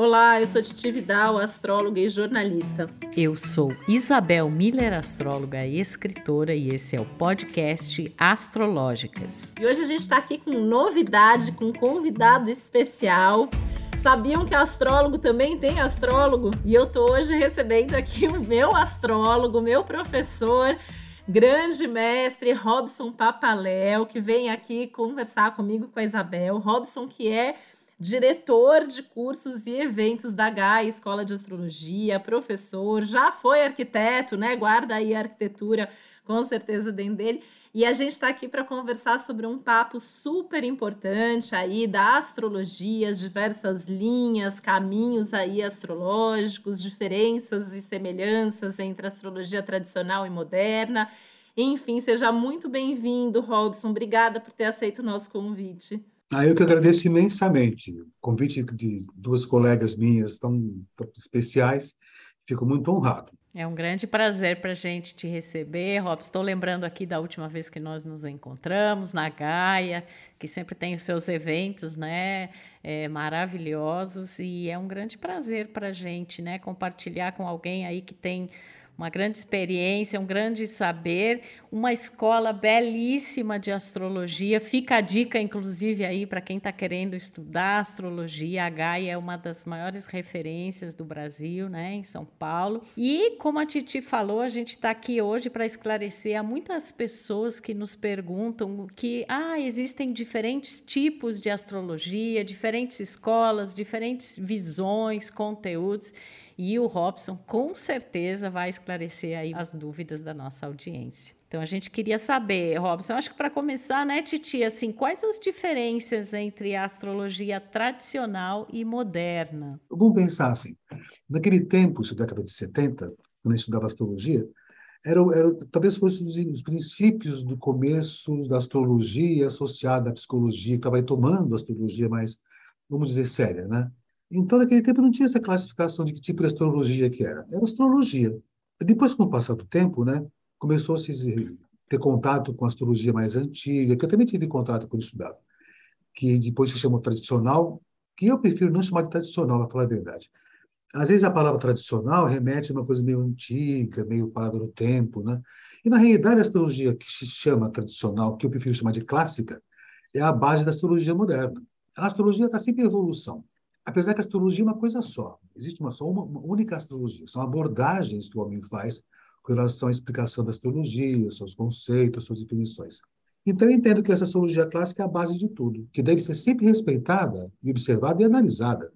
Olá, eu sou Titi Vidal, astróloga e jornalista. Eu sou Isabel Miller, astróloga e escritora, e esse é o podcast Astrológicas. E hoje a gente está aqui com novidade, com um convidado especial. Sabiam que astrólogo também tem astrólogo? E eu tô hoje recebendo aqui o meu astrólogo, meu professor, grande mestre Robson Papaléu, que vem aqui conversar comigo com a Isabel. Robson, que é diretor de cursos e eventos da GAI, Escola de Astrologia, professor, já foi arquiteto, né? Guarda aí a arquitetura com certeza dentro dele. E a gente está aqui para conversar sobre um papo super importante aí da astrologia, as diversas linhas, caminhos aí astrológicos, diferenças e semelhanças entre astrologia tradicional e moderna. Enfim, seja muito bem-vindo, Robson. Obrigada por ter aceito o nosso convite. Ah, eu que agradeço imensamente. O convite de duas colegas minhas tão, tão especiais. Fico muito honrado. É um grande prazer para a gente te receber, Rob. Estou lembrando aqui da última vez que nós nos encontramos na Gaia, que sempre tem os seus eventos, né, é, maravilhosos e é um grande prazer para a gente, né, compartilhar com alguém aí que tem uma grande experiência, um grande saber, uma escola belíssima de astrologia. Fica a dica, inclusive, aí para quem está querendo estudar astrologia. A Gaia é uma das maiores referências do Brasil, né, em São Paulo. E como a Titi falou, a gente está aqui hoje para esclarecer a muitas pessoas que nos perguntam que ah, existem diferentes tipos de astrologia, diferentes escolas, diferentes visões, conteúdos. E o Robson com certeza vai esclarecer aí as dúvidas da nossa audiência. Então a gente queria saber, Robson, acho que para começar, né, Titi, assim, quais as diferenças entre a astrologia tradicional e moderna? Vamos pensar assim, naquele tempo, na década de 70, quando eu estudava astrologia, era, era, talvez fossem os, os, princípios do começo da astrologia associada à psicologia, que estava tomando a astrologia mais, vamos dizer, séria, né? Então, naquele tempo, não tinha essa classificação de que tipo de astrologia que era. Era astrologia. Depois, com o passar do tempo, né, começou a se ter contato com a astrologia mais antiga, que eu também tive contato quando estudava, que depois se chamou tradicional, que eu prefiro não chamar de tradicional, para falar a verdade. Às vezes a palavra tradicional remete a uma coisa meio antiga, meio parada no tempo, né? E na realidade a astrologia que se chama tradicional, que eu prefiro chamar de clássica, é a base da astrologia moderna. A astrologia está sempre em evolução. Apesar que a astrologia é uma coisa só, existe uma só uma, uma única astrologia, são abordagens que o homem faz com relação à explicação da astrologia, seus conceitos, suas definições. Então, eu entendo que essa astrologia clássica é a base de tudo, que deve ser sempre respeitada e observada e analisada,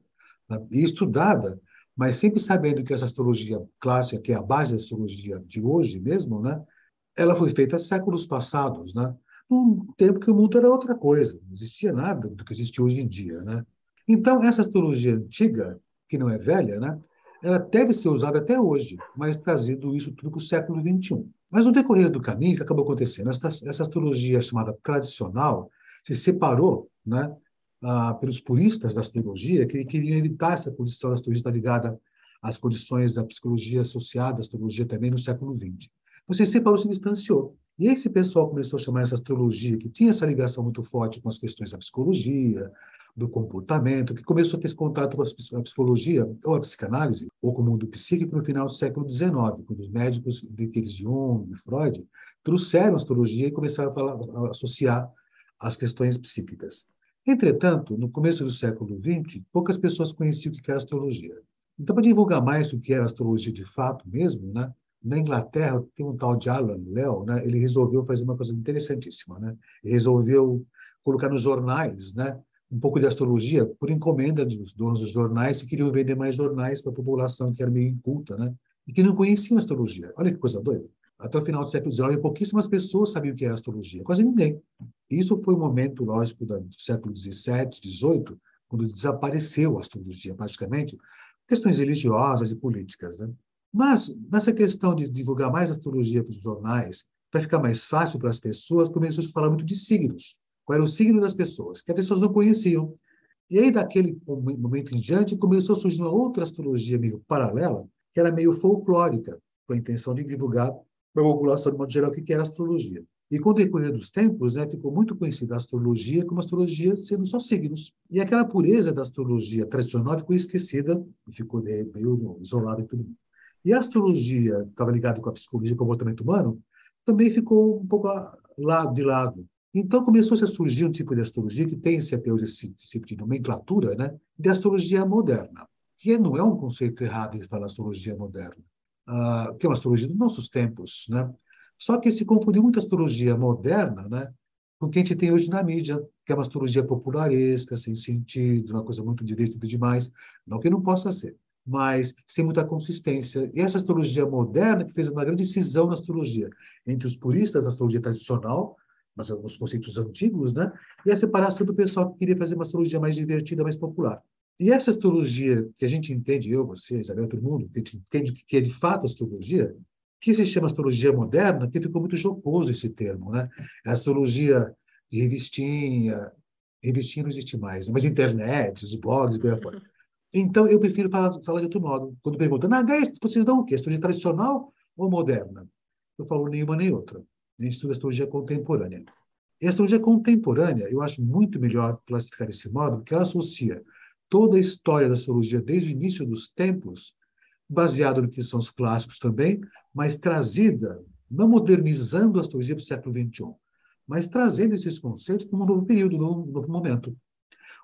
né? e estudada, mas sempre sabendo que essa astrologia clássica, que é a base da astrologia de hoje mesmo, né? ela foi feita séculos passados, né? num tempo que o mundo era outra coisa, não existia nada do que existe hoje em dia. Né? Então, essa astrologia antiga, que não é velha, né, ela deve ser usada até hoje, mas trazido isso tudo para o século XXI. Mas no decorrer do caminho, o que acabou acontecendo? Essa, essa astrologia chamada tradicional se separou né, ah, pelos puristas da astrologia, que queriam evitar essa posição da astrologia ligada às condições da psicologia associada à astrologia também no século XX. Você se separou, se distanciou. E esse pessoal começou a chamar essa astrologia, que tinha essa ligação muito forte com as questões da psicologia, do comportamento, que começou a ter esse contato com a psicologia ou a psicanálise, ou com o mundo psíquico no final do século XIX, quando os médicos, de Jung e Freud, trouxeram a astrologia e começaram a, falar, a associar as questões psíquicas. Entretanto, no começo do século XX, poucas pessoas conheciam o que era astrologia. Então, para divulgar mais o que era astrologia de fato mesmo, né, na Inglaterra tem um tal de Alan Leo, né, ele resolveu fazer uma coisa interessantíssima, né? Ele resolveu colocar nos jornais, né, um pouco de astrologia por encomenda dos donos dos jornais que queriam vender mais jornais para a população que era meio inculta, né? E que não conheciam astrologia. Olha que coisa doida. Até o final do século XIX, pouquíssimas pessoas sabiam o que era astrologia, quase ninguém. Isso foi um momento, lógico, do século XVII, XVIII, quando desapareceu a astrologia, praticamente, questões religiosas e políticas. Né? Mas, nessa questão de divulgar mais astrologia para os jornais, para ficar mais fácil para as pessoas, começou a se falar muito de signos qual era o signo das pessoas, que as pessoas não conheciam. E aí, daquele momento em diante, começou a surgir uma outra astrologia meio paralela, que era meio folclórica, com a intenção de divulgar para a população, de modo geral, o que era astrologia. E com o decorrer dos tempos, né, ficou muito conhecida a astrologia como astrologia sendo só signos. E aquela pureza da astrologia tradicional ficou esquecida e ficou meio isolada em tudo. E a astrologia, que estava ligada com a psicologia e comportamento humano, também ficou um pouco de lado. Então começou -se a surgir um tipo de astrologia que hoje esse tipo de nomenclatura, né, de astrologia moderna, que não é um conceito errado em falar astrologia moderna, uh, que é uma astrologia dos nossos tempos, né? Só que se confundiu muito a astrologia moderna, né, com o que a gente tem hoje na mídia, que é uma astrologia popularesca, sem sentido, uma coisa muito divertida demais, não que não possa ser, mas sem muita consistência. E essa astrologia moderna que fez uma grande cisão na astrologia entre os puristas da astrologia tradicional, mas alguns conceitos antigos, né? E a separação do pessoal que queria fazer uma astrologia mais divertida, mais popular. E essa astrologia que a gente entende, eu, você, Isabel, todo mundo, que a gente entende que é de fato astrologia, que se chama astrologia moderna, que ficou muito jocoso esse termo, né? A é astrologia de revistinha, revistinha não existe mais, mas internet, os blogs, bem afora. Então, eu prefiro falar, falar de outro modo. Quando perguntam, na HES, vocês dão o quê? Astrologia tradicional ou moderna? Eu falo nenhuma nem outra nem estuda astrologia contemporânea. E a astrologia contemporânea, eu acho muito melhor classificar desse modo, porque ela associa toda a história da astrologia desde o início dos tempos, baseado no que são os clássicos também, mas trazida, não modernizando a astrologia para o século XXI, mas trazendo esses conceitos para um novo período, um novo momento,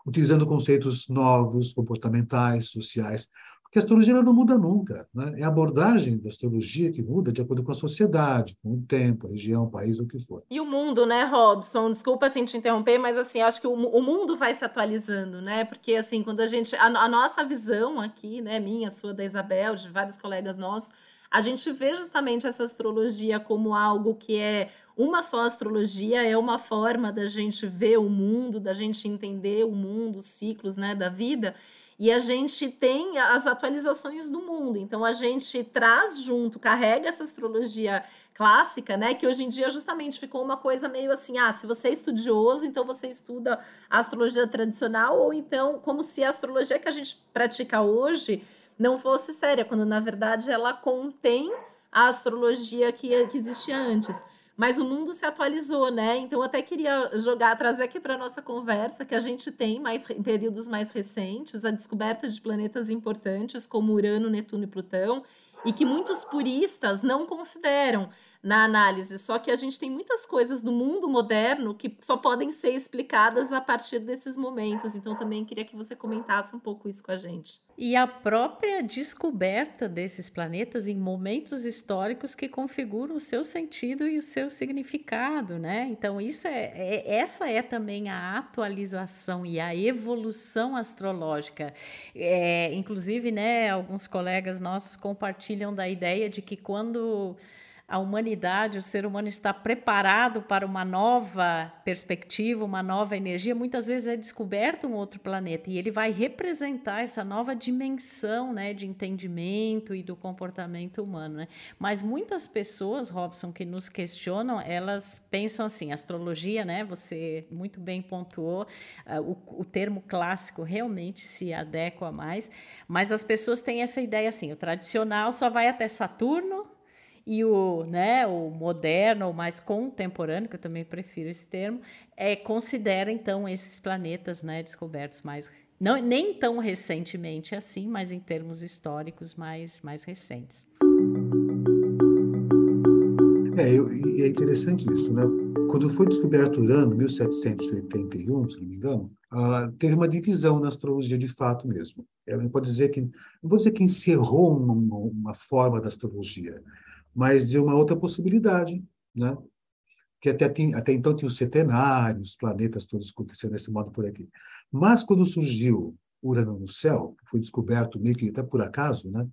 utilizando conceitos novos, comportamentais, sociais, porque a astrologia não muda nunca. Né? É a abordagem da astrologia que muda de acordo com a sociedade, com o tempo, a região, o país, o que for. E o mundo, né, Robson? Desculpa assim te interromper, mas assim, acho que o, o mundo vai se atualizando, né? Porque assim, quando a gente. A, a nossa visão aqui, né, minha, sua, da Isabel, de vários colegas nossos, a gente vê justamente essa astrologia como algo que é uma só astrologia, é uma forma da gente ver o mundo, da gente entender o mundo, os ciclos né, da vida. E a gente tem as atualizações do mundo. Então a gente traz junto, carrega essa astrologia clássica, né? Que hoje em dia justamente ficou uma coisa meio assim: ah, se você é estudioso, então você estuda a astrologia tradicional, ou então como se a astrologia que a gente pratica hoje não fosse séria, quando na verdade ela contém a astrologia que, que existia antes mas o mundo se atualizou, né? Então, até queria jogar, trazer aqui para a nossa conversa que a gente tem mais em períodos mais recentes a descoberta de planetas importantes como Urano, Netuno e Plutão, e que muitos puristas não consideram na análise. Só que a gente tem muitas coisas do mundo moderno que só podem ser explicadas a partir desses momentos. Então, também queria que você comentasse um pouco isso com a gente. E a própria descoberta desses planetas em momentos históricos que configuram o seu sentido e o seu significado, né? Então, isso é, é essa é também a atualização e a evolução astrológica. É, inclusive, né, alguns colegas nossos compartilham da ideia de que quando a humanidade, o ser humano está preparado para uma nova perspectiva, uma nova energia, muitas vezes é descoberto um outro planeta e ele vai representar essa nova dimensão né, de entendimento e do comportamento humano. Né? Mas muitas pessoas, Robson, que nos questionam, elas pensam assim: astrologia, né? Você muito bem pontuou, uh, o, o termo clássico realmente se adequa mais, mas as pessoas têm essa ideia assim: o tradicional só vai até Saturno e o, né, o moderno, o mais contemporâneo, que eu também prefiro esse termo, é, considera então esses planetas né, descobertos mais não, nem tão recentemente assim, mas em termos históricos mais, mais recentes. É, eu, é interessante isso, né? Quando foi descoberto Urano, 1781, se não me engano, uh, teve uma divisão na astrologia de fato mesmo. Eu pode dizer que não vou dizer que encerrou uma, uma forma da astrologia, mas de uma outra possibilidade, né? que até, até então tinha os setenários, os planetas todos acontecendo desse modo por aqui. Mas quando surgiu Urano no céu, foi descoberto meio que até por acaso, né?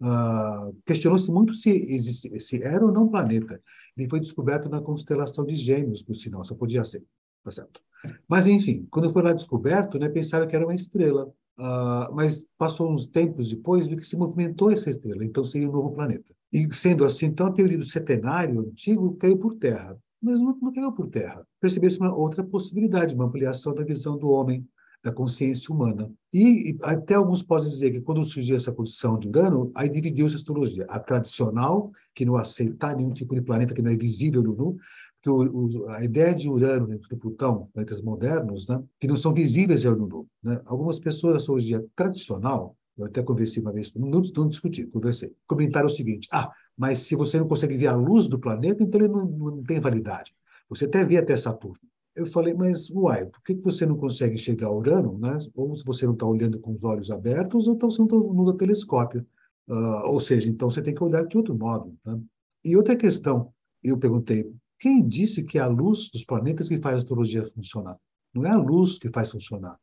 Uh, questionou-se muito se, existe, se era ou não planeta. Ele foi descoberto na constelação de Gêmeos, por sinal, só podia ser, tá certo? Mas enfim, quando foi lá descoberto, né, pensaram que era uma estrela. Uh, mas passou uns tempos depois, viu que se movimentou essa estrela, então seria um novo planeta. E sendo assim, então a teoria do setenário antigo caiu por terra. Mas não, não caiu por terra. Percebeu-se uma outra possibilidade, uma ampliação da visão do homem, da consciência humana. E, até alguns podem dizer que quando surgiu essa posição de Urano, aí dividiu-se a astrologia. A tradicional, que não aceita nenhum tipo de planeta que não é visível no nu, que o, o, a ideia de Urano e de Plutão, planetas modernos, né, que não são visíveis ao nu. Né? Algumas pessoas da astrologia tradicional, eu até conversei uma vez, não, não discuti, conversei, comentaram o seguinte: ah, mas se você não consegue ver a luz do planeta, então ele não, não tem validade. Você até vê até Saturno. Eu falei, mas, uai, por que você não consegue chegar a Urano? Né? Ou se você não está olhando com os olhos abertos, ou então você não está no telescópio. Uh, ou seja, então você tem que olhar de outro modo. Né? E outra questão, eu perguntei, quem disse que é a luz dos planetas que faz a astrologia funcionar? Não é a luz que faz funcionar.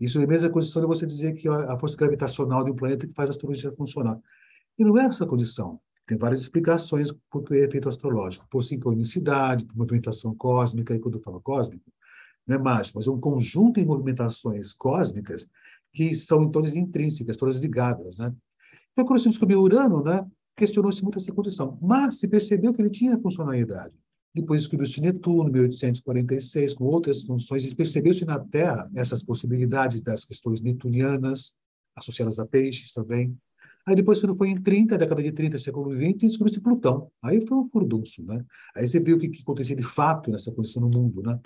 Isso é a mesma condição de você dizer que a força gravitacional de um planeta que faz a astrologia funcionar. E não é essa condição. Tem várias explicações por que é efeito astrológico. Por sincronicidade, por movimentação cósmica, e quando eu falo cósmico, não é mágico, mas é um conjunto de movimentações cósmicas que são todas intrínsecas, todas ligadas. Né? Então, quando se descobriu Urano, né, questionou-se muito essa condição, mas se percebeu que ele tinha funcionalidade. Depois descobriu-se Netuno, 1846, com outras funções, e percebeu-se na Terra essas possibilidades das questões netunianas, associadas a peixes também. Aí depois, quando foi em 30, década de 30, século 20, descobriu-se Plutão. Aí foi um furdunço, né? Aí você viu o que, que acontecia de fato nessa condição no mundo, né?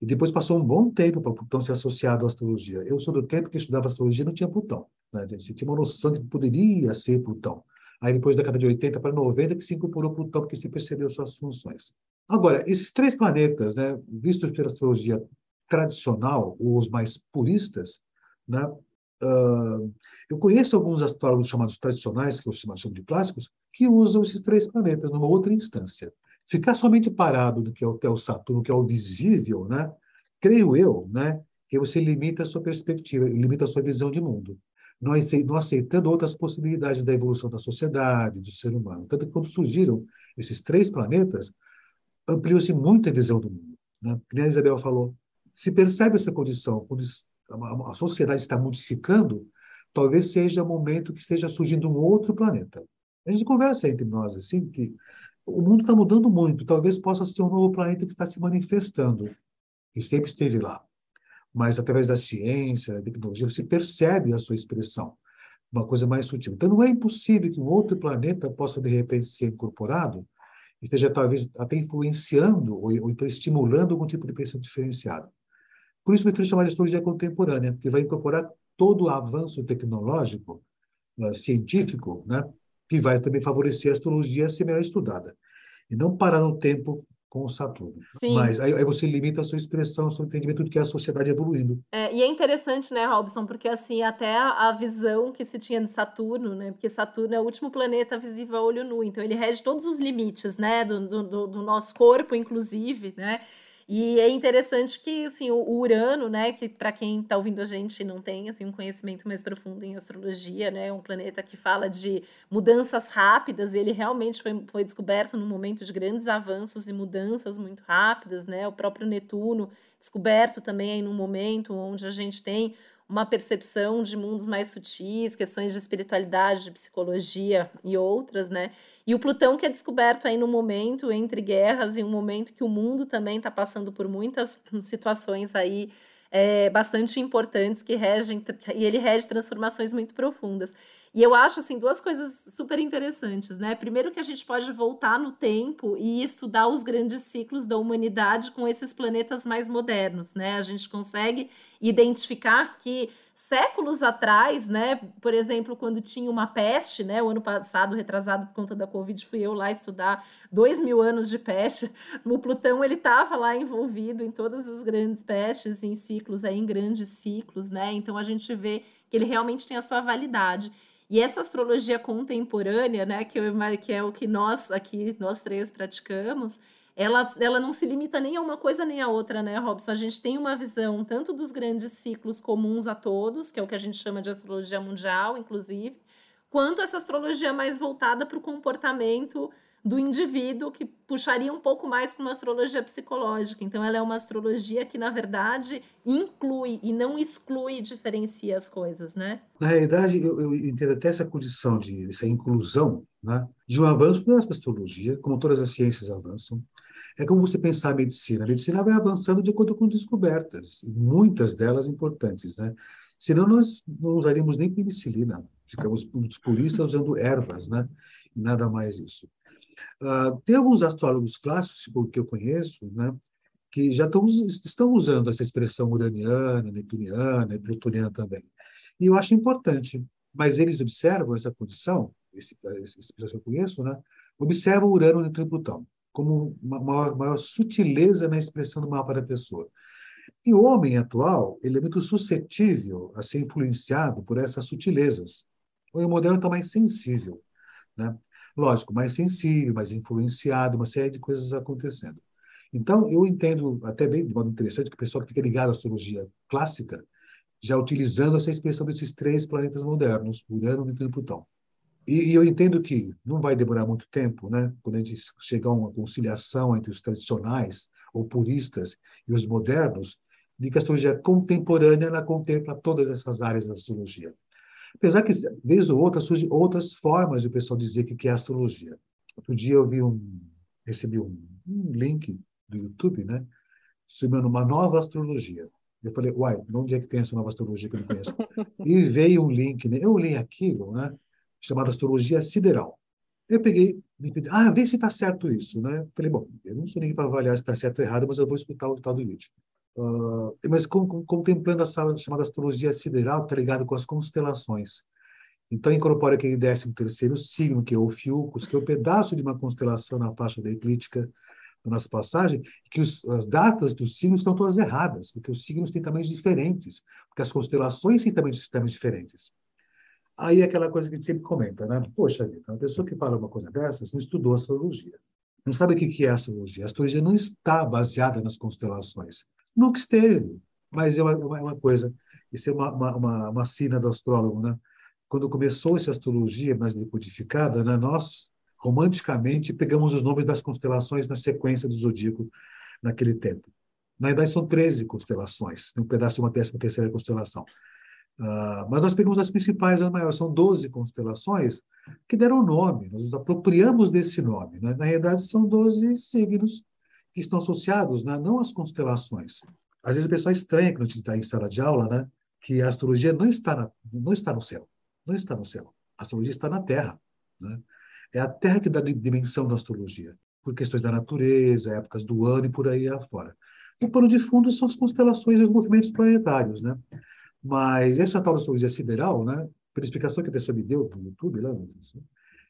E depois passou um bom tempo para Plutão ser associado à astrologia. Eu sou do tempo que estudava astrologia não tinha Plutão. Né? Você tinha uma noção de que poderia ser Plutão. Aí depois da década de 80 para 90 que se incorporou Plutão porque se percebeu suas funções. Agora, esses três planetas, né, vistos pela astrologia tradicional, ou os mais puristas, né, uh, eu conheço alguns astrólogos chamados tradicionais, que eu chamo de clássicos, que usam esses três planetas numa outra instância. Ficar somente parado no que é o, é o Saturno, que é o visível, né? creio eu, né? que você limita a sua perspectiva, limita a sua visão de mundo. Não aceitando outras possibilidades da evolução da sociedade, do ser humano. Tanto que quando surgiram esses três planetas, ampliou-se muito a visão do mundo. Né? Como a Isabel falou, se percebe essa condição, quando a sociedade está modificando, talvez seja o momento que esteja surgindo um outro planeta. A gente conversa entre nós assim que o mundo está mudando muito, talvez possa ser um novo planeta que está se manifestando e sempre esteve lá. Mas através da ciência, da tecnologia, você percebe a sua expressão, uma coisa mais sutil. Então não é impossível que um outro planeta possa de repente ser incorporado, esteja talvez até influenciando ou, ou então estimulando algum tipo de pensamento diferenciado. Por isso me fez chamar de astrologia contemporânea, que vai incorporar todo o avanço tecnológico, uh, científico, né, que vai também favorecer a astrologia a ser melhor estudada. E não parar no tempo com o Saturno. Sim. Mas aí, aí, você limita a sua expressão, o seu entendimento do que é a sociedade evoluindo. É, e é interessante, né, Robson, porque assim, até a, a, visão que se tinha de Saturno, né, porque Saturno é o último planeta visível a olho nu, então ele rege todos os limites, né, do, do, do nosso corpo, inclusive, né, e é interessante que assim, o Urano, né, que para quem está ouvindo a gente não tem assim, um conhecimento mais profundo em astrologia, né, é um planeta que fala de mudanças rápidas, ele realmente foi, foi descoberto num momento de grandes avanços e mudanças muito rápidas, né? O próprio Netuno, descoberto também aí num momento onde a gente tem uma percepção de mundos mais sutis, questões de espiritualidade, de psicologia e outras, né? E o Plutão que é descoberto aí no momento entre guerras e um momento que o mundo também está passando por muitas situações aí é, bastante importantes que regem e ele rege transformações muito profundas. E eu acho assim duas coisas super interessantes, né? Primeiro que a gente pode voltar no tempo e estudar os grandes ciclos da humanidade com esses planetas mais modernos, né? A gente consegue identificar que séculos atrás, né? Por exemplo, quando tinha uma peste, né? O ano passado, retrasado por conta da Covid, fui eu lá estudar dois mil anos de peste. O Plutão ele estava lá envolvido em todas as grandes pestes, em ciclos, aí, em grandes ciclos, né? Então a gente vê que ele realmente tem a sua validade. E essa astrologia contemporânea, né, que, eu, que é o que nós aqui, nós três praticamos, ela, ela não se limita nem a uma coisa nem a outra, né, Robson? A gente tem uma visão tanto dos grandes ciclos comuns a todos, que é o que a gente chama de astrologia mundial, inclusive, quanto essa astrologia mais voltada para o comportamento do indivíduo, que puxaria um pouco mais para uma astrologia psicológica. Então, ela é uma astrologia que, na verdade, inclui e não exclui, diferencia as coisas, né? Na realidade, eu, eu entendo até essa condição de essa inclusão, né, de um avanço dessa astrologia, como todas as ciências avançam. É como você pensar a medicina. A medicina vai avançando de acordo com descobertas, muitas delas importantes, né? Senão nós não usaríamos nem penicilina. Ficamos puristas usando ervas, né? E nada mais isso. Uh, tem alguns astrólogos clássicos que eu conheço, né, que já estão, estão usando essa expressão uraniana, neptuniana e plutoniana também. E eu acho importante, mas eles observam essa condição, esse, esse que eu conheço, né, observam Urano, Netuno e Plutão como uma maior, maior sutileza na expressão do mapa da pessoa. E o homem atual, ele é muito suscetível a ser influenciado por essas sutilezas. O moderno está mais sensível, né? Lógico, mais sensível, mais influenciado, uma série de coisas acontecendo. Então, eu entendo até bem, de modo interessante, que o pessoal que fica ligado à astrologia clássica, já utilizando essa expressão desses três planetas modernos, Urano, Netuno e Plutão. E, e, eu entendo que não vai demorar muito tempo, né, quando a gente chegar a uma conciliação entre os tradicionais ou puristas e os modernos, de que a astrologia contemporânea ela contempla todas essas áreas da astrologia. Apesar que, vez ou outra, surgem outras formas de o pessoal dizer que é astrologia. Outro dia eu vi um, recebi um, um link do YouTube, né, sobre uma nova astrologia. Eu falei, uai, onde é que tem essa nova astrologia que eu não conheço? e veio um link, né? eu li aquilo, né? chamada astrologia sideral. Eu peguei, me pedi, ah, vê se está certo isso, né? Falei, bom, eu não sou ninguém para avaliar se está certo ou errado, mas eu vou escutar o tal do vídeo. Uh, mas com, com, contemplando essa chamada astrologia sideral, que está ligada com as constelações. Então, incorpora aquele 13 terceiro signo, que é o Fiucus, que é o um pedaço de uma constelação na faixa da eclíptica da nossa passagem, que os, as datas dos signos estão todas erradas, porque os signos têm tamanhos diferentes, porque as constelações têm tamanhos, tamanhos diferentes. Aí é aquela coisa que a gente sempre comenta, né? Poxa vida, uma pessoa que fala uma coisa dessas não estudou astrologia. Não sabe o que é astrologia. A astrologia não está baseada nas constelações. Nunca esteve, mas é uma, é uma coisa. Isso é uma, uma, uma, uma sina do astrólogo, né? Quando começou essa astrologia mais decodificada, né, nós, romanticamente, pegamos os nomes das constelações na sequência do zodíaco naquele tempo. Na verdade, são 13 constelações, um pedaço de uma décima terceira constelação. Uh, mas nós pegamos as principais, as maiores, são 12 constelações que deram nome, nós nos apropriamos desse nome. Né? Na realidade, são 12 signos que estão associados, né? não às constelações. Às vezes o pessoal estranha quando a gente está em sala de aula, né? que a astrologia não está, na, não está no céu, não está no céu. A astrologia está na Terra. Né? É a Terra que dá dimensão da astrologia, por questões da natureza, épocas do ano e por aí afora. O pano de fundo são as constelações e os movimentos planetários, né? Mas essa tal astrologia sideral, né, pela explicação que a pessoa me deu no YouTube, lá,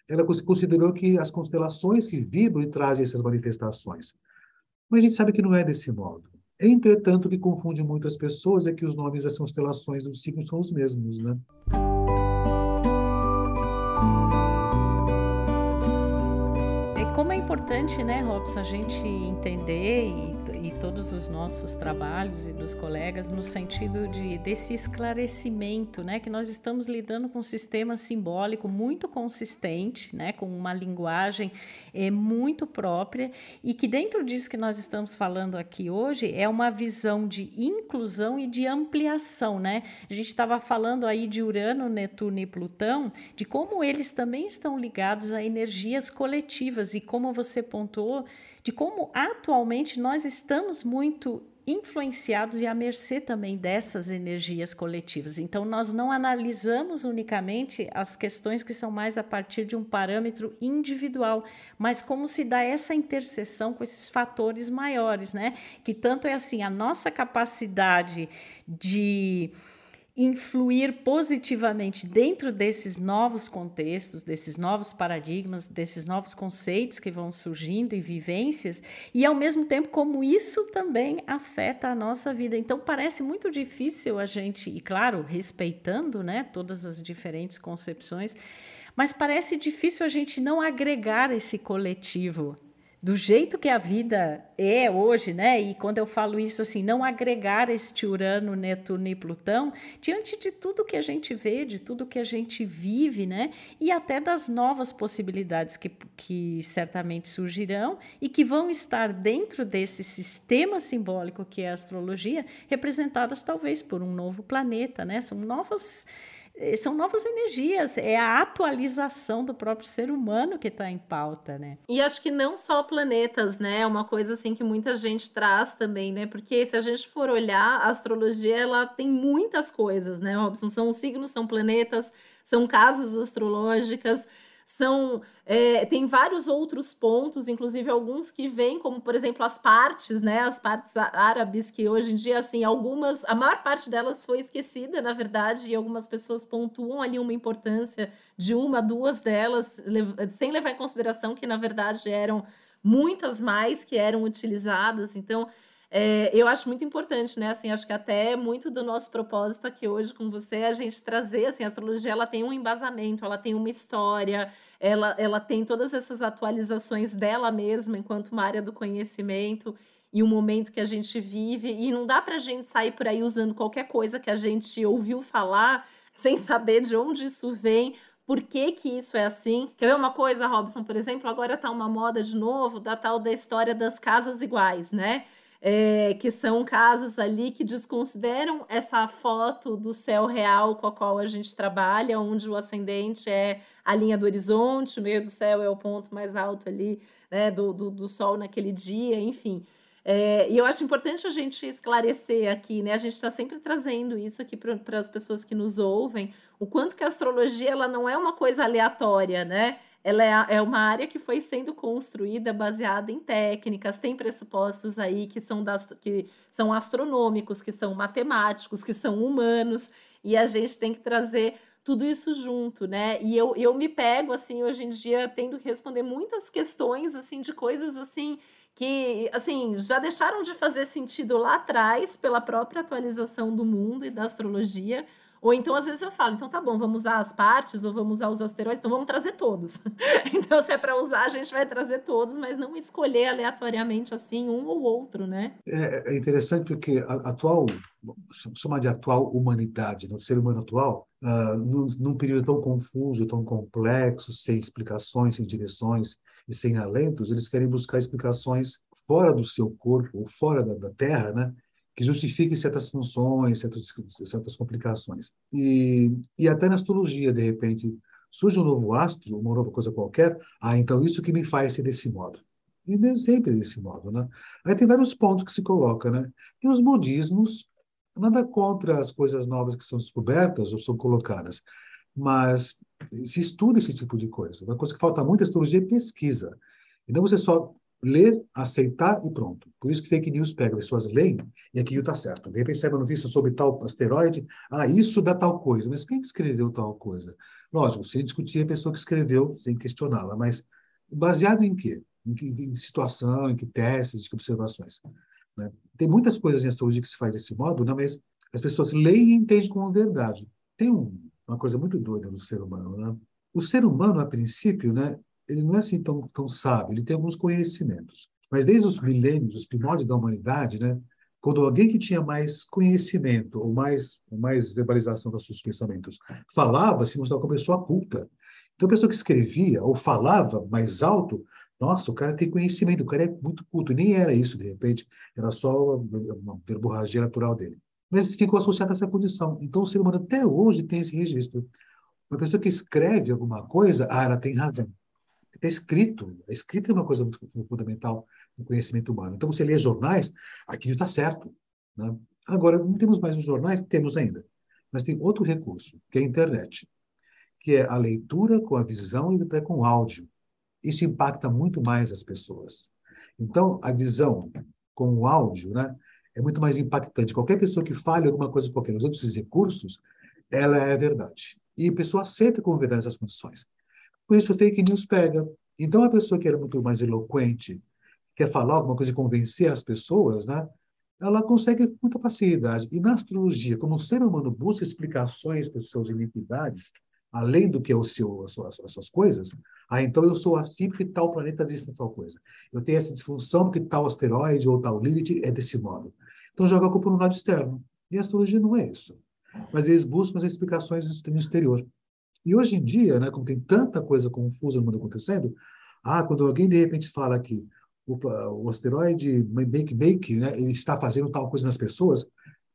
ela considerou que as constelações que vibram e trazem essas manifestações. Mas a gente sabe que não é desse modo. Entretanto, o que confunde muito as pessoas é que os nomes das constelações dos signos são os mesmos, né? como é importante, né, Robson, a gente entender e, todos os nossos trabalhos e dos colegas no sentido de desse esclarecimento, né, que nós estamos lidando com um sistema simbólico muito consistente, né, com uma linguagem é, muito própria e que dentro disso que nós estamos falando aqui hoje é uma visão de inclusão e de ampliação, né? A gente estava falando aí de Urano, Netuno e Plutão, de como eles também estão ligados a energias coletivas e como você pontuou, de como atualmente nós estamos muito influenciados e à mercê também dessas energias coletivas. Então, nós não analisamos unicamente as questões que são mais a partir de um parâmetro individual, mas como se dá essa interseção com esses fatores maiores, né? Que tanto é assim, a nossa capacidade de influir positivamente dentro desses novos contextos, desses novos paradigmas, desses novos conceitos que vão surgindo e vivências, e ao mesmo tempo como isso também afeta a nossa vida. Então parece muito difícil a gente, e claro, respeitando, né, todas as diferentes concepções, mas parece difícil a gente não agregar esse coletivo do jeito que a vida é hoje, né? E quando eu falo isso assim, não agregar este Urano, Netuno e Plutão diante de tudo que a gente vê, de tudo que a gente vive, né? E até das novas possibilidades que, que certamente surgirão e que vão estar dentro desse sistema simbólico que é a astrologia, representadas talvez por um novo planeta, né? São novas são novas energias, é a atualização do próprio ser humano que está em pauta, né? E acho que não só planetas, né? É uma coisa assim que muita gente traz também, né? Porque se a gente for olhar, a astrologia ela tem muitas coisas, né, Robson? São os signos, são planetas, são casas astrológicas, são é, tem vários outros pontos, inclusive alguns que vêm, como por exemplo as partes, né? As partes árabes que hoje em dia, assim, algumas, a maior parte delas foi esquecida, na verdade, e algumas pessoas pontuam ali uma importância de uma, duas delas, sem levar em consideração que na verdade eram muitas mais que eram utilizadas. Então, é, eu acho muito importante, né? Assim, acho que até muito do nosso propósito aqui hoje com você é a gente trazer, assim, a astrologia ela tem um embasamento, ela tem uma história, ela, ela tem todas essas atualizações dela mesma enquanto uma área do conhecimento e o momento que a gente vive, e não dá para a gente sair por aí usando qualquer coisa que a gente ouviu falar sem saber de onde isso vem, por que, que isso é assim. Quer ver uma coisa, Robson, por exemplo? Agora está uma moda de novo da tal da história das casas iguais, né? É, que são casos ali que desconsideram essa foto do céu real com a qual a gente trabalha, onde o ascendente é a linha do horizonte, o meio do céu é o ponto mais alto ali né, do, do, do sol naquele dia, enfim. É, e eu acho importante a gente esclarecer aqui, né? A gente está sempre trazendo isso aqui para as pessoas que nos ouvem, o quanto que a astrologia ela não é uma coisa aleatória, né? Ela é, é uma área que foi sendo construída baseada em técnicas, tem pressupostos aí que são, das, que são astronômicos, que são matemáticos, que são humanos, e a gente tem que trazer tudo isso junto, né? E eu, eu me pego, assim, hoje em dia, tendo que responder muitas questões, assim, de coisas, assim, que, assim, já deixaram de fazer sentido lá atrás pela própria atualização do mundo e da astrologia, ou então, às vezes, eu falo, então tá bom, vamos usar as partes ou vamos usar os asteroides, então vamos trazer todos. então, se é para usar, a gente vai trazer todos, mas não escolher aleatoriamente assim um ou outro, né? É, é interessante porque a atual, chamar de atual humanidade, no né, ser humano atual, uh, num, num período tão confuso, tão complexo, sem explicações, sem direções e sem alentos, eles querem buscar explicações fora do seu corpo, ou fora da, da Terra, né? Que justifique certas funções, certas, certas complicações. E, e até na astrologia, de repente, surge um novo astro, uma nova coisa qualquer, ah, então isso que me faz ser desse modo. E nem sempre desse modo, né? Aí tem vários pontos que se coloca, né? E os modismos, nada contra as coisas novas que são descobertas ou são colocadas, mas se estuda esse tipo de coisa. Uma coisa que falta muito é astrologia é pesquisa. E não você só ler, aceitar e pronto. Por isso que fake news pega, as pessoas leem e aquilo está certo. De repente, sai uma notícia sobre tal asteroide, ah, isso dá tal coisa. Mas quem escreveu tal coisa? Lógico, sem discutir a pessoa que escreveu, sem questioná-la, mas baseado em quê? Em que em situação, em que testes, em que observações. Né? Tem muitas coisas em astrologia que se faz desse modo, né? mas as pessoas leem e entendem como verdade. Tem um, uma coisa muito doida no ser humano. Né? O ser humano, a princípio, né, ele não é assim tão, tão sábio, ele tem alguns conhecimentos. Mas desde os milênios, os primórdios da humanidade, né, quando alguém que tinha mais conhecimento ou mais, mais verbalização dos seus pensamentos falava, se mostrava como pessoa culta. Então, a pessoa que escrevia ou falava mais alto, nossa, o cara tem conhecimento, o cara é muito culto. E nem era isso, de repente, era só uma verborragia natural dele. Mas ficou associado a essa condição. Então, o ser humano até hoje tem esse registro. Uma pessoa que escreve alguma coisa, ah, ela tem razão. Está escrito. A escrita é uma coisa muito fundamental no conhecimento humano. Então, você lê jornais, aquilo está certo. Né? Agora, não temos mais os jornais? Temos ainda. Mas tem outro recurso, que é a internet, que é a leitura com a visão e até com o áudio. Isso impacta muito mais as pessoas. Então, a visão com o áudio né, é muito mais impactante. Qualquer pessoa que fale alguma coisa qualquer usando esses recursos, ela é verdade. E a pessoa aceita como verdade essas condições. Por isso, fake news pega. Então, a pessoa que era muito mais eloquente, quer falar alguma coisa e convencer as pessoas, né? ela consegue com muita facilidade. E na astrologia, como o ser humano busca explicações para as suas iniquidades, além do que é o seu, as, suas, as suas coisas, ah, então eu sou assim porque tal planeta diz tal coisa. Eu tenho essa disfunção porque tal asteroide ou tal Lilith é desse modo. Então joga a culpa no lado externo. E a astrologia não é isso. Mas eles buscam as explicações no exterior. E hoje em dia, né, como tem tanta coisa confusa no mundo acontecendo, ah, quando alguém de repente fala que o, o asteroide Make Make, né, ele está fazendo tal coisa nas pessoas,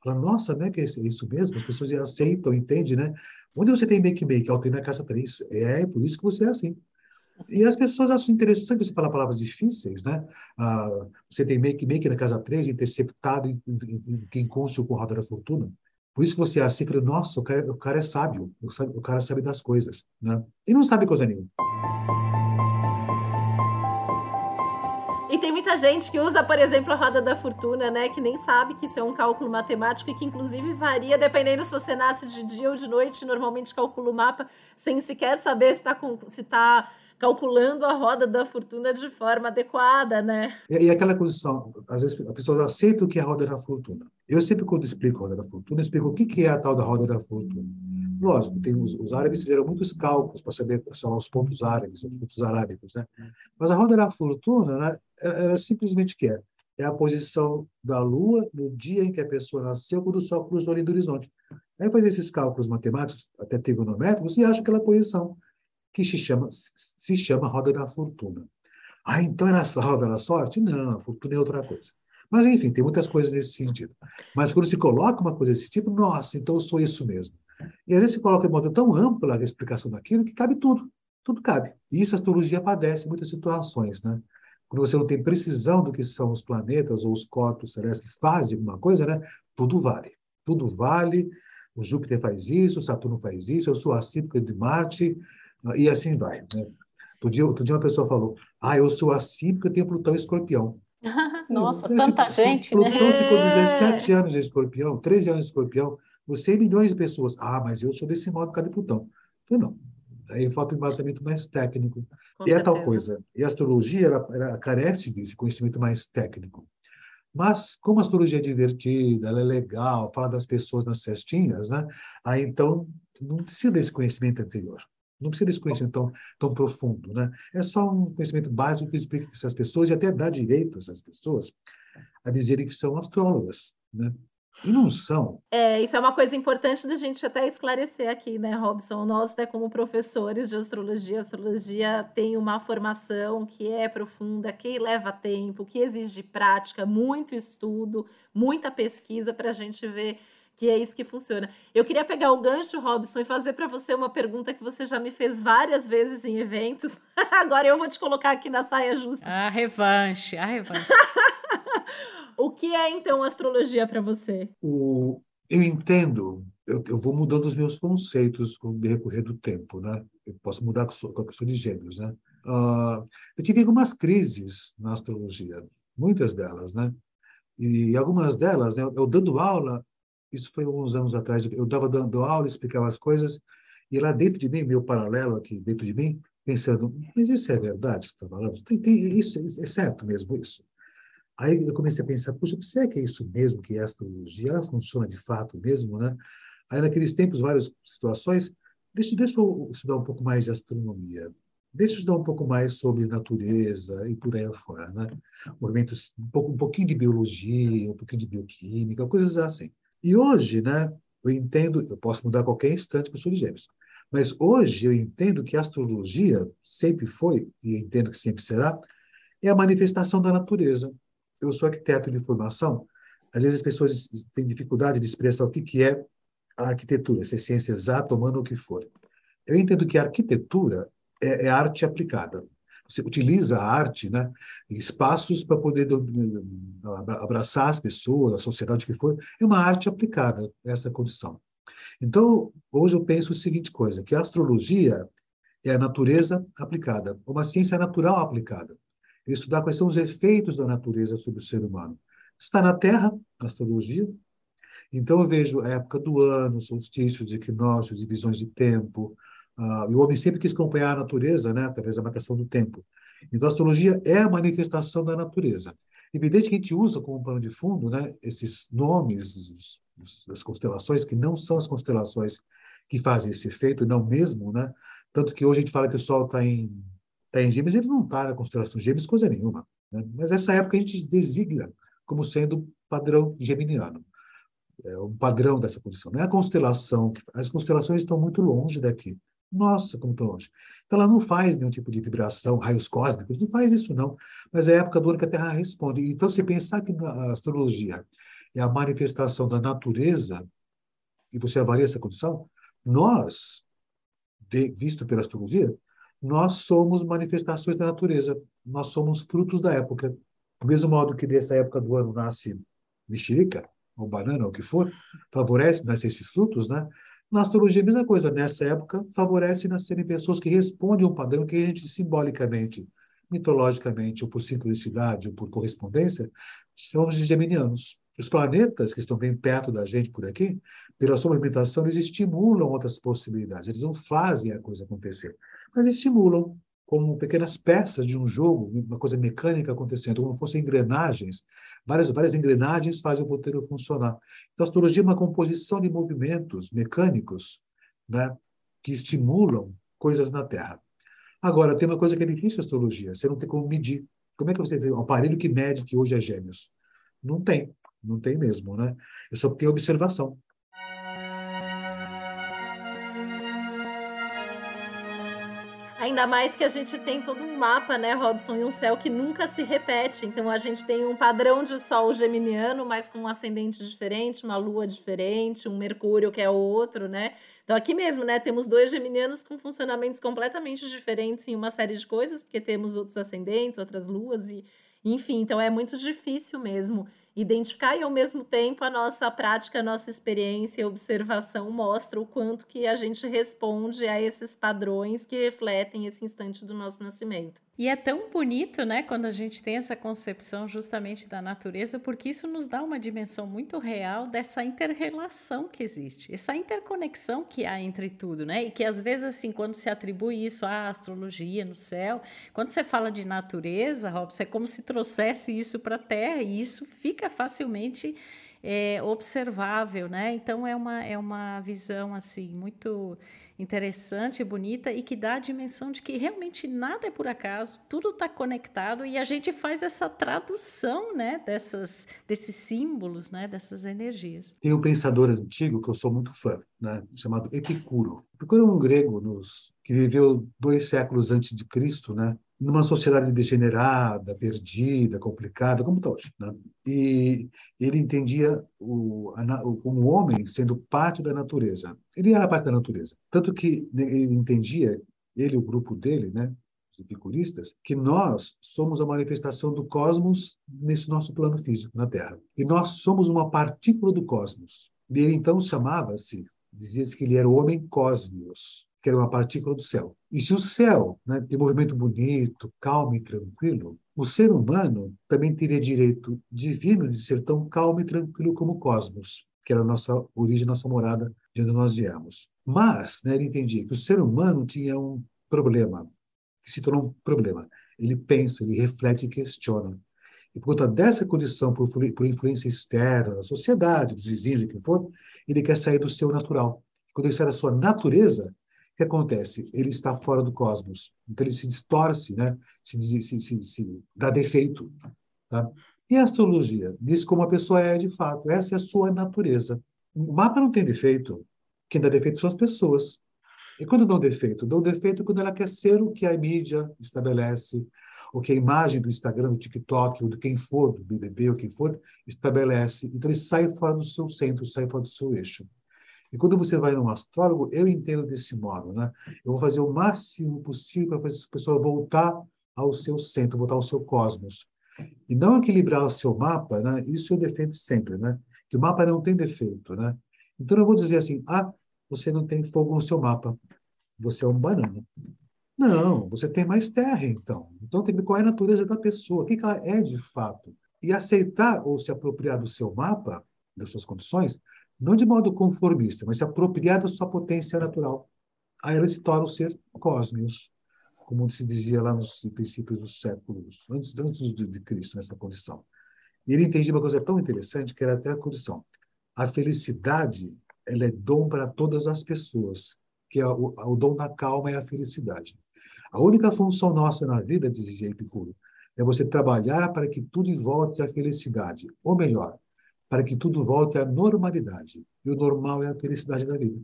fala, nossa, né, que é isso mesmo? As pessoas aceitam, entendem, né? Onde você tem Make Make? Tenho na casa 3. É, por isso que você é assim. E as pessoas acham interessante você falar palavras difíceis, né? Ah, você tem make make na casa 3, interceptado em, em, em, em com Roda da Fortuna. Por isso que você assim, fala, nossa, o cara, o cara é sábio, o cara sabe das coisas, né? E não sabe coisa nenhuma. E tem muita gente que usa, por exemplo, a roda da fortuna, né? Que nem sabe que isso é um cálculo matemático e que, inclusive, varia dependendo se você nasce de dia ou de noite. Normalmente calcula o mapa sem sequer saber se está tá calculando a roda da fortuna de forma adequada, né? E, e aquela condição, às vezes as pessoas aceitam o que é a roda da fortuna. Eu sempre, quando explico a roda da fortuna, explico o que, que é a tal da roda da fortuna. Lógico, tem os, os árabes fizeram muitos cálculos para saber quais são os pontos árabes, os pontos arábicos, né? Mas a roda da fortuna, né, ela, simplesmente quer é a posição da Lua no dia em que a pessoa nasceu, quando o Sol cruzou ali do horizonte. Aí faz esses cálculos matemáticos, até trigonométricos, e acha aquela posição que se chama, se chama roda da fortuna. Ah, então era a roda da sorte? Não, a fortuna é outra coisa. Mas, enfim, tem muitas coisas nesse sentido. Mas quando se coloca uma coisa desse tipo, nossa, então eu sou isso mesmo. E às vezes se coloca de modo tão amplo a explicação daquilo que cabe tudo. Tudo cabe. E isso a astrologia padece em muitas situações, né? Quando você não tem precisão do que são os planetas ou os corpos celestes que fazem alguma coisa, né? Tudo vale. Tudo vale. O Júpiter faz isso, o Saturno faz isso, eu sou a cíclica de Marte, e assim vai. Né? Outro, dia, outro dia uma pessoa falou, ah, eu sou assim porque eu tenho Plutão em escorpião. Nossa, eu, tanta fico, gente, Plutão né? Plutão ficou 17 anos em escorpião, 13 anos em escorpião, 100 milhões de pessoas. Ah, mas eu sou desse modo por causa de Plutão. Eu não. Aí falta um embasamento mais técnico. Com e certeza. é tal coisa. E a astrologia ela, ela carece desse conhecimento mais técnico. Mas, como a astrologia é divertida, ela é legal, fala das pessoas nas festinhas, né? aí então não precisa desse conhecimento anterior. Não precisa desse conhecimento tão, tão profundo. Né? É só um conhecimento básico que explica essas pessoas e até dá direito a essas pessoas a dizerem que são astrólogas. Né? E não são. É, isso é uma coisa importante da gente até esclarecer aqui, né, Robson? Nós, né, como professores de astrologia, astrologia tem uma formação que é profunda, que leva tempo, que exige prática, muito estudo, muita pesquisa para a gente ver que é isso que funciona. Eu queria pegar o gancho, Robson, e fazer para você uma pergunta que você já me fez várias vezes em eventos. Agora eu vou te colocar aqui na saia justa. A revanche, a revanche. o que é então astrologia para você? O, eu entendo, eu, eu, vou mudando os meus conceitos com o decorrer do tempo, né? Eu posso mudar com a questão de gêneros, né? Uh, eu tive algumas crises na astrologia, muitas delas, né? E algumas delas, né, eu dando aula, isso foi uns anos atrás. Eu estava dando aula, explicava as coisas, e lá dentro de mim, meu paralelo aqui dentro de mim, pensando, mas isso é verdade que você está falando? Tem, tem, isso, é certo mesmo isso? Aí eu comecei a pensar, puxa, será que é isso mesmo que é a astrologia? Ela funciona de fato mesmo, né? Aí naqueles tempos, várias situações, deixa, deixa eu estudar um pouco mais de astronomia, deixa eu estudar um pouco mais sobre natureza e por aí afora, né? Movimentos, um, pouco, um pouquinho de biologia, um pouquinho de bioquímica, coisas assim. E hoje, né, eu entendo, eu posso mudar a qualquer instante com o de Gêmeos, mas hoje eu entendo que a astrologia sempre foi, e entendo que sempre será, é a manifestação da natureza. Eu sou arquiteto de formação, às vezes as pessoas têm dificuldade de expressar o que, que é a arquitetura, se é ciência exata, tomando o que for. Eu entendo que a arquitetura é, é arte aplicada. Você utiliza a arte, né, espaços para poder abraçar as pessoas, a sociedade que for, é uma arte aplicada essa condição. Então, hoje eu penso o seguinte coisa, que a astrologia é a natureza aplicada, uma ciência natural aplicada. Estudar quais são os efeitos da natureza sobre o ser humano. Está na Terra, a astrologia, então eu vejo a época do ano, solstícios, equinócios, divisões de tempo, Uh, e o homem sempre quis acompanhar a natureza, né, através da marcação do tempo. Então, a astrologia é a manifestação da natureza. Evidente que a gente usa como pano de fundo né, esses nomes das constelações, que não são as constelações que fazem esse efeito, não mesmo, né? Tanto que hoje a gente fala que o Sol está em, tá em Gêmeos, ele não está na constelação Gêmeos, coisa nenhuma. Né? Mas essa época a gente designa como sendo padrão geminiano. É um padrão dessa condição. Não é a constelação, que, as constelações estão muito longe daqui. Nossa, como estou longe. Então, ela não faz nenhum tipo de vibração, raios cósmicos, não faz isso, não. Mas é a época do ano que a Terra responde. Então, se pensar que a astrologia é a manifestação da natureza, e você avalia essa condição, nós, de, visto pela astrologia, nós somos manifestações da natureza. Nós somos frutos da época. Do mesmo modo que nessa época do ano nasce mexerica, ou banana, ou o que for, favorece nascer esses frutos, né? Na astrologia, a mesma coisa. Nessa época, favorece nascerem pessoas que respondem a um padrão que a gente simbolicamente, mitologicamente, ou por sincronicidade, ou por correspondência, chamamos de geminianos. Os planetas que estão bem perto da gente por aqui, pela sua movimentação, eles estimulam outras possibilidades. Eles não fazem a coisa acontecer, mas estimulam como pequenas peças de um jogo, uma coisa mecânica acontecendo, como fossem engrenagens. Várias, várias engrenagens fazem o roteiro funcionar. Então, a astrologia é uma composição de movimentos mecânicos né, que estimulam coisas na Terra. Agora, tem uma coisa que é difícil a astrologia, você não tem como medir. Como é que você tem um aparelho que mede que hoje é gêmeos? Não tem, não tem mesmo, né? Eu só tenho observação. Ainda mais que a gente tem todo um mapa, né, Robson, e um céu que nunca se repete. Então a gente tem um padrão de sol geminiano, mas com um ascendente diferente, uma lua diferente, um Mercúrio que é outro, né? Então aqui mesmo, né, temos dois geminianos com funcionamentos completamente diferentes em uma série de coisas, porque temos outros ascendentes, outras luas e enfim, então é muito difícil mesmo identificar e ao mesmo tempo a nossa prática, a nossa experiência e observação mostra o quanto que a gente responde a esses padrões que refletem esse instante do nosso nascimento. E é tão bonito, né, quando a gente tem essa concepção justamente da natureza, porque isso nos dá uma dimensão muito real dessa interrelação que existe, essa interconexão que há entre tudo, né? E que às vezes assim, quando se atribui isso à astrologia no céu, quando você fala de natureza, Robson, é como se trouxesse isso para a Terra e isso fica facilmente é, observável, né? Então é uma é uma visão assim muito interessante, bonita e que dá a dimensão de que realmente nada é por acaso, tudo está conectado e a gente faz essa tradução, né, dessas, desses símbolos, né, dessas energias. Tem um pensador antigo que eu sou muito fã, né, chamado Epicuro. Epicuro é um grego nos, que viveu dois séculos antes de Cristo, né, numa sociedade degenerada, perdida, complicada, como está hoje. Né? E ele entendia o, a, o, homem sendo parte da natureza. Ele era parte da natureza. Tanto que ele entendia, ele e o grupo dele, né, os epicuristas, que nós somos a manifestação do cosmos nesse nosso plano físico, na Terra. E nós somos uma partícula do cosmos. E ele então chamava-se, dizia-se que ele era o homem cósmos, que era uma partícula do céu. E se o céu né, tem movimento bonito, calmo e tranquilo, o ser humano também teria direito divino de ser tão calmo e tranquilo como o cosmos, que era a nossa origem, nossa morada, de onde nós viemos. Mas né, ele entendia que o ser humano tinha um problema, que se tornou um problema. Ele pensa, ele reflete e questiona. E por conta dessa condição, por, por influência externa, da sociedade, dos vizinhos, de quem for, ele quer sair do seu natural. Quando ele sai da sua natureza, o que acontece? Ele está fora do cosmos. Então ele se distorce, né? se, se, se, se dá defeito. Tá? E a astrologia diz como a pessoa é de fato. Essa é a sua natureza. O mapa não tem defeito. Quem dá defeito são as pessoas. E quando dão defeito? Dão defeito quando ela quer ser o que a mídia estabelece, o que a imagem do Instagram, do TikTok, ou de quem for, do BBB, ou quem for, estabelece. Então ele sai fora do seu centro, sai fora do seu eixo. E quando você vai num astrólogo, eu entendo desse modo, né? Eu vou fazer o máximo possível para fazer essa pessoa voltar ao seu centro, voltar ao seu cosmos. E não equilibrar o seu mapa, né? Isso eu defendo sempre, né? Que o mapa não tem defeito, né? Então eu vou dizer assim: "Ah, você não tem fogo no seu mapa. Você é um banana". Não, você tem mais terra, então. Então tem que ver qual é a natureza da pessoa, o que ela é de fato. E aceitar ou se apropriar do seu mapa, das suas condições, não de modo conformista, mas se apropriar da sua potência natural. Aí ela se torna o ser cósmicos, como se dizia lá nos princípios dos séculos, antes, antes de Cristo, nessa condição. E ele entendia uma coisa tão interessante, que era até a condição. A felicidade ela é dom para todas as pessoas, que é o, o dom da calma é a felicidade. A única função nossa na vida, dizia Epicuro, é você trabalhar para que tudo volte à felicidade, ou melhor, para que tudo volte à normalidade. E o normal é a felicidade da vida.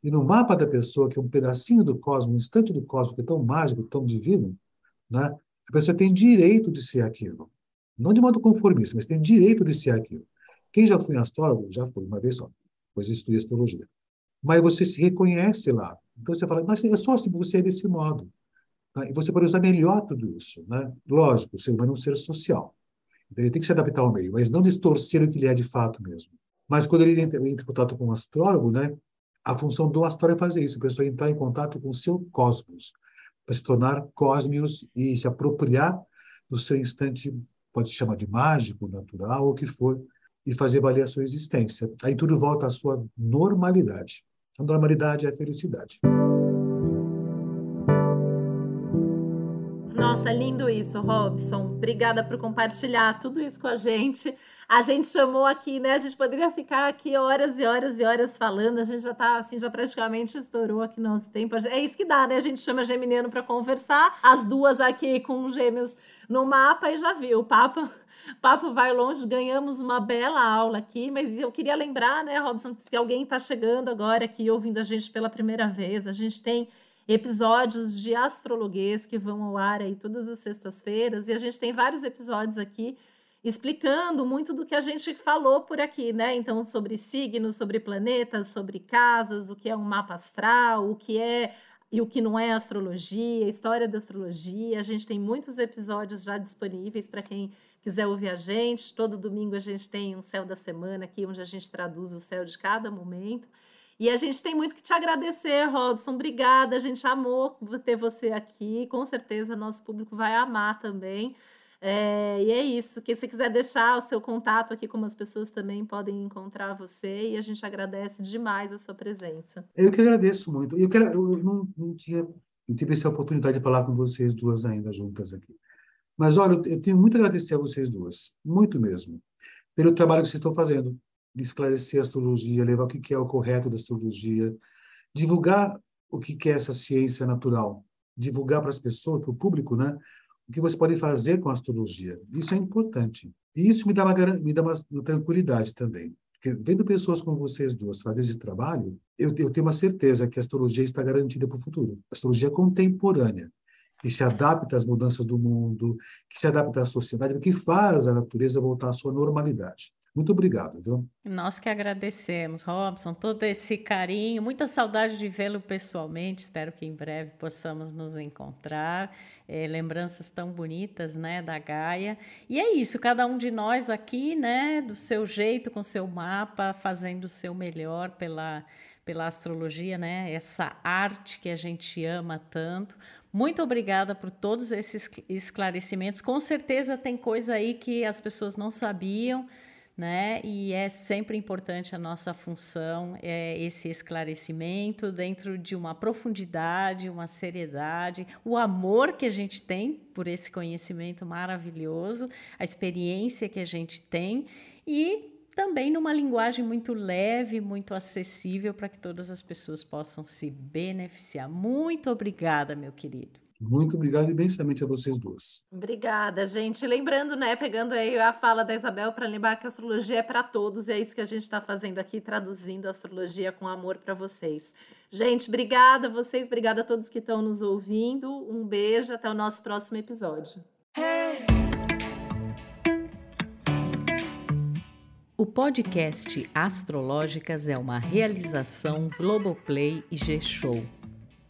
E no mapa da pessoa, que é um pedacinho do cosmos, um instante do cosmos, que é tão mágico, tão divino, né? a pessoa tem direito de ser aquilo. Não de modo conformista, mas tem direito de ser aquilo. Quem já foi astrólogo, já foi uma vez só, pois estudei astrologia. Mas você se reconhece lá. Então você fala, mas é só assim, você é desse modo. Tá? E você pode usar melhor tudo isso. Né? Lógico, o ser humano é um ser social. Então, ele tem que se adaptar ao meio, mas não distorcer o que ele é de fato mesmo. Mas quando ele entra, entra em contato com um astrólogo, né, A função do astral é fazer isso, a pessoa entrar em contato com o seu cosmos, para se tornar cósmios e se apropriar do seu instante, pode chamar de mágico, natural, ou o que for, e fazer valer a sua existência. Aí tudo volta à sua normalidade. A normalidade é a felicidade. Nossa, lindo isso, Robson. Obrigada por compartilhar tudo isso com a gente. A gente chamou aqui, né? A gente poderia ficar aqui horas e horas e horas falando. A gente já tá assim, já praticamente estourou aqui nosso tempo. É isso que dá, né? A gente chama Geminiano para conversar. As duas aqui com gêmeos no mapa e já viu. O papo, papo vai longe. Ganhamos uma bela aula aqui, mas eu queria lembrar, né, Robson, se alguém está chegando agora aqui ouvindo a gente pela primeira vez, a gente tem episódios de astrologuês que vão ao ar aí todas as sextas-feiras, e a gente tem vários episódios aqui explicando muito do que a gente falou por aqui, né? Então, sobre signos, sobre planetas, sobre casas, o que é um mapa astral, o que é e o que não é astrologia, história da astrologia. A gente tem muitos episódios já disponíveis para quem quiser ouvir a gente. Todo domingo a gente tem um céu da semana aqui, onde a gente traduz o céu de cada momento. E a gente tem muito que te agradecer, Robson. Obrigada, a gente amou ter você aqui. Com certeza nosso público vai amar também. É, e é isso. Que se quiser deixar o seu contato aqui, como as pessoas também podem encontrar você, e a gente agradece demais a sua presença. Eu que agradeço muito. Eu, quero, eu não, não, tinha, não tive essa oportunidade de falar com vocês duas ainda juntas aqui. Mas olha, eu tenho muito a agradecer a vocês duas, muito mesmo, pelo trabalho que vocês estão fazendo de esclarecer a astrologia, levar o que é o correto da astrologia, divulgar o que é essa ciência natural, divulgar para as pessoas, para o público, né? O que você pode fazer com a astrologia. Isso é importante. E isso me dá uma, me dá uma, tranquilidade também. Porque vendo pessoas como vocês duas fazer esse trabalho, eu, eu tenho uma certeza que a astrologia está garantida para o futuro. A astrologia contemporânea, que se adapta às mudanças do mundo, que se adapta à sociedade, que faz a natureza voltar à sua normalidade. Muito obrigado, viu? Nós que agradecemos, Robson, todo esse carinho, muita saudade de vê-lo pessoalmente. Espero que em breve possamos nos encontrar. É, lembranças tão bonitas, né, da Gaia. E é isso, cada um de nós aqui, né, do seu jeito, com seu mapa, fazendo o seu melhor pela pela astrologia, né? Essa arte que a gente ama tanto. Muito obrigada por todos esses esclarecimentos. Com certeza tem coisa aí que as pessoas não sabiam né? E é sempre importante a nossa função, é esse esclarecimento dentro de uma profundidade, uma seriedade, o amor que a gente tem por esse conhecimento maravilhoso, a experiência que a gente tem e também numa linguagem muito leve, muito acessível para que todas as pessoas possam se beneficiar. Muito obrigada, meu querido. Muito obrigado imensamente a vocês duas. Obrigada, gente. Lembrando, né, pegando aí a fala da Isabel para lembrar que a astrologia é para todos e é isso que a gente está fazendo aqui, traduzindo a astrologia com amor para vocês. Gente, obrigada a vocês, obrigada a todos que estão nos ouvindo. Um beijo, até o nosso próximo episódio. O podcast Astrológicas é uma realização Globoplay e G-Show